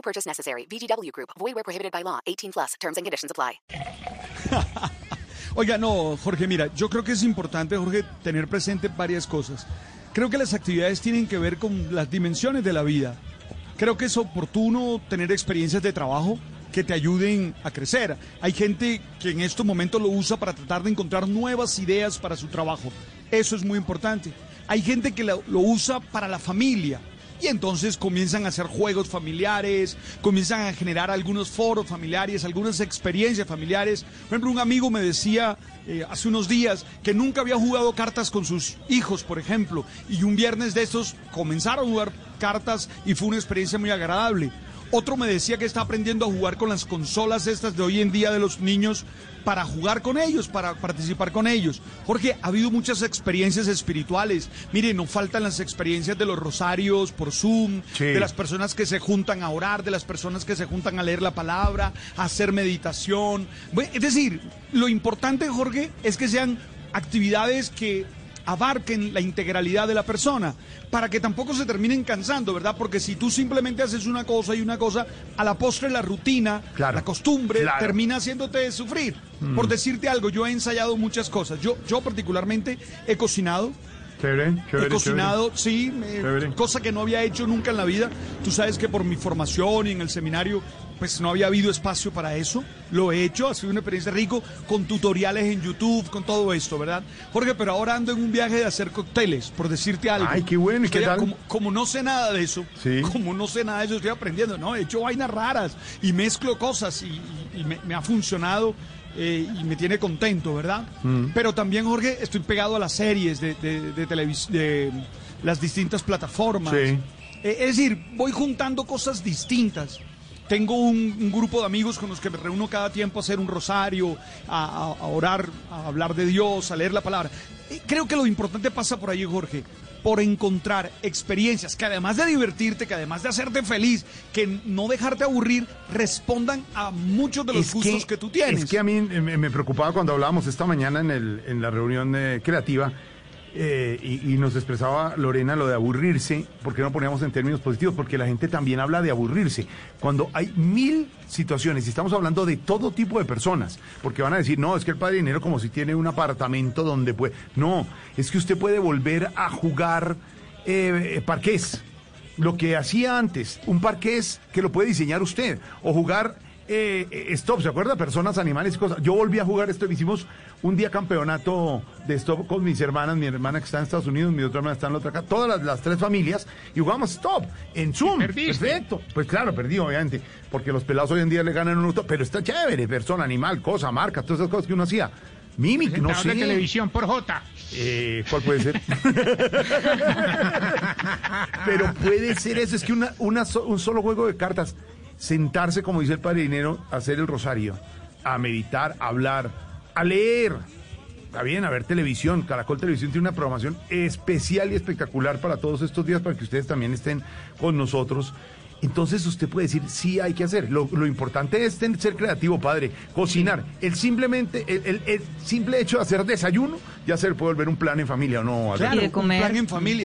No purchase necessary. VGW Group. Void where prohibited by law. 18 plus. Terms and conditions apply. Oiga, no, Jorge, mira, yo creo que es importante, Jorge, tener presente varias cosas. Creo que las actividades tienen que ver con las dimensiones de la vida. Creo que es oportuno tener experiencias de trabajo que te ayuden a crecer. Hay gente que en estos momentos lo usa para tratar de encontrar nuevas ideas para su trabajo. Eso es muy importante. Hay gente que lo, lo usa para la familia. Y entonces comienzan a hacer juegos familiares, comienzan a generar algunos foros familiares, algunas experiencias familiares. Por ejemplo, un amigo me decía eh, hace unos días que nunca había jugado cartas con sus hijos, por ejemplo, y un viernes de estos comenzaron a jugar cartas y fue una experiencia muy agradable. Otro me decía que está aprendiendo a jugar con las consolas estas de hoy en día de los niños para jugar con ellos, para participar con ellos. Jorge, ha habido muchas experiencias espirituales. Mire, no faltan las experiencias de los rosarios por Zoom, Sí. de las personas que se juntan a orar, de las personas que se juntan a leer la palabra, a hacer meditación. Bueno, Es decir, lo importante, Jorge, es que sean actividades que abarquen la integralidad de la persona, para que tampoco se terminen cansando, ¿verdad? Porque si tú simplemente haces una cosa y una cosa, a la postre la rutina, Claro, la costumbre, claro. termina haciéndote sufrir. Por decirte algo, yo he ensayado muchas cosas. Yo, yo particularmente he cocinado, Chévere, chévere. he cocinado, sí, cosa que no había hecho nunca en la vida. Tú sabes que por mi formación y en el seminario, pues no había habido espacio para eso. Lo he hecho, ha sido una experiencia rico con tutoriales en YouTube, con todo esto, ¿verdad? Jorge, pero ahora ando en un viaje de hacer cócteles, por decirte algo. Ay, qué bueno, ¿y qué tal? Como, como no sé nada de eso, Sí. como no sé nada de eso, estoy aprendiendo, ¿no? He hecho vainas raras y mezclo cosas y, y- y me, me ha funcionado. eh, y me tiene contento, ¿verdad? Mm. Pero también, Jorge, estoy pegado a las series de, de, de las distintas plataformas. Sí. Eh, es decir, voy juntando cosas distintas. Tengo un, un grupo de amigos con los que me reúno cada tiempo a hacer un rosario, a, a- a orar, a hablar de Dios, a leer la palabra. Eh, creo que lo importante pasa por ahí, Jorge, por encontrar experiencias que además de divertirte, que además de hacerte feliz, que no dejarte aburrir, respondan a muchos de los gustos que, tú tienes. Es que a mí me, me preocupaba cuando hablábamos esta mañana en, el, en la reunión eh, creativa eh, y, y nos expresaba Lorena lo de aburrirse, ¿por qué no poníamos en términos positivos? Porque la gente también habla de aburrirse. Cuando hay mil situaciones, y estamos hablando de todo tipo de personas, porque van a decir, no, es que el padre dinero como si tiene un apartamento donde puede... No, es que usted puede volver a jugar eh, eh, parqués lo que hacía antes, un parqués que lo puede diseñar usted, o jugar eh, stop, ¿se acuerda? Personas, animales y cosas. Yo volví a jugar esto, hicimos un día campeonato de stop con mis hermanas, mi hermana que está en Estados Unidos, mi otra hermana está en la otra acá, todas las, las tres familias, y jugamos stop en Zoom. Perfecto. Pues claro, perdí, obviamente, porque los pelados hoy en día le ganan un auto, pero está chévere, persona, animal, cosa, marca, todas esas cosas que uno hacía. Mimic, no sé. de televisión por J. Eh, ¿Cuál puede ser? Pero puede ser eso, es que una, una so- un solo juego de cartas, sentarse, como dice el padre dinero, a hacer el rosario, a meditar, a hablar, a leer. Está bien, a ver televisión. Caracol Televisión tiene una programación especial y espectacular para todos estos días, para que ustedes también estén con nosotros. Entonces usted puede decir, sí hay que hacer. Lo, lo importante es ten- ser creativo, padre. Cocinar. El simplemente, el, el- el simple hecho de hacer desayuno, ya se le puede volver un plan en familia, ¿o ¿no? Claro, de un comer. plan en familia.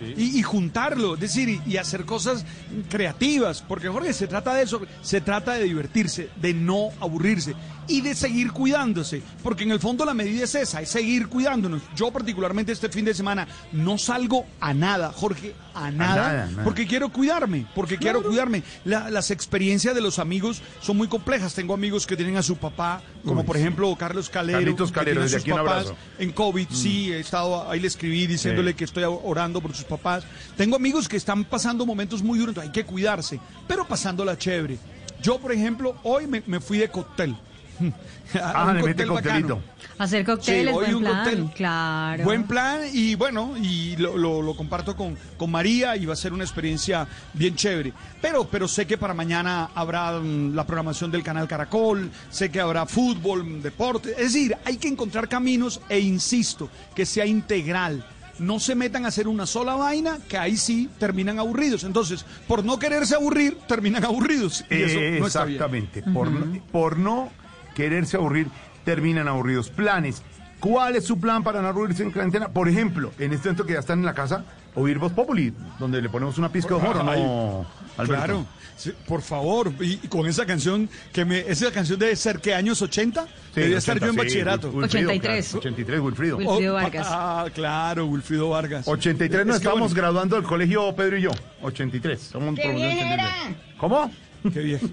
Y, y juntarlo, es decir, y, y hacer cosas creativas, porque Jorge, se trata de eso, se trata de divertirse, de no aburrirse y de seguir cuidándose, porque en el fondo la medida es esa, es seguir cuidándonos. Yo particularmente este fin de semana no salgo a nada, Jorge, a nada, nada, nada. porque quiero cuidarme, porque quiero cuidarme. La- las experiencias de los amigos son muy complejas. Tengo amigos que tienen a su papá, como Uy, por ejemplo Carlos Calero, Carlitos Calero, desde sus aquí un papás abrazo. en COVID. Sí, he estado ahí le escribí diciéndole Sí. que estoy orando por sus papás. Tengo amigos que están pasando momentos muy duros, hay que cuidarse, pero pasándola chévere. Yo, por ejemplo, hoy me, me fui de cóctel. Ah, le mete bacano. coctelito. Hacer cócteles, Sí, hoy buen un plan. cóctel. Claro. Buen plan y bueno, y lo, lo- lo comparto con, con María y va a ser una experiencia bien chévere. Pero, pero sé que para mañana habrá mm, la programación del canal Caracol, sé que habrá fútbol, mm, deporte. Es decir, hay que encontrar caminos e insisto, que sea integral. No se metan a hacer una sola vaina, que ahí sí terminan aburridos. Entonces, por no quererse aburrir, terminan aburridos. Y eso no está bien. Exactamente. Por, por no quererse aburrir, terminan aburridos. Planes. ¿Cuál es su plan para no aburrirse en cuarentena? Por ejemplo, en este momento que ya están en la casa, oír Voz Populi, donde le ponemos una pizca de humor, ¿o no, Alberto? Claro, sí, por favor, y, y con esa canción, que me, esa canción debe ser que años 80, Sí, debía estar 80, yo en sí, bachillerato. Wil- Wilfrido, 83. claro, 83, Wilfrido. Wil- Wilfrido Vargas. Ah, claro, Wilfrido Vargas. 83 Es nos estábamos bueno, graduando del colegio Pedro y yo. 83. Somos ¡Qué promoción bien 83. era! ¿Cómo? Qué viejo.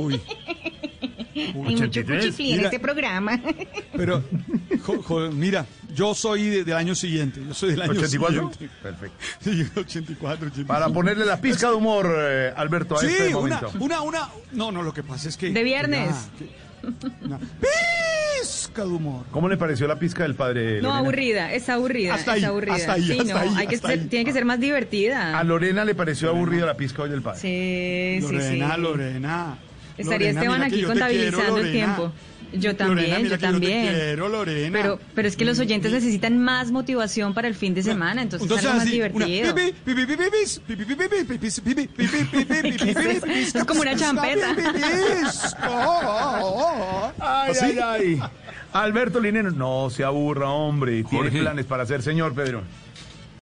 Uy, Hay mucho 83. cuchiflí en este programa. pero, jo- jo- mira, yo soy de- del año siguiente. Yo soy del año 84. siguiente. Perfecto. Sí, 84, 85. Para ponerle la pizca de humor, eh, Alberto, a Sí, este una, momento. una, una. No, no, lo que pasa es que. De viernes. Ya, que- una pizca de humor. ¿Cómo le pareció la pizca del padre? No, Lorena? aburrida, es aburrida, Hasta es ahí, aburrida. hasta ahí, sí, hasta no, ahí, hay que hasta ser- ahí. tiene que ser más divertida. A Lorena le pareció aburrida la pizca hoy del padre. Sí, sí, Lorena, sí. Lorena. Estaría Lorena, Esteban aquí yo te quiero, contabilizando el tiempo. Yo también, Lorena, yo también. quiero, Lorena. Pero, pero es que los oyentes necesitan más motivación para el fin de semana, entonces, algo más así, divertido. una pipi, pipi, pipi, pipis, pipi, pipi, pipi, pipis, pipi, pipi, pipi, pipi, ¿Qué es como una champeta. Oh, oh, oh. Ay, ay, ay. Alberto Linero, no se aburra, hombre. Tiene Jorge. planes para hacer, señor Pedro.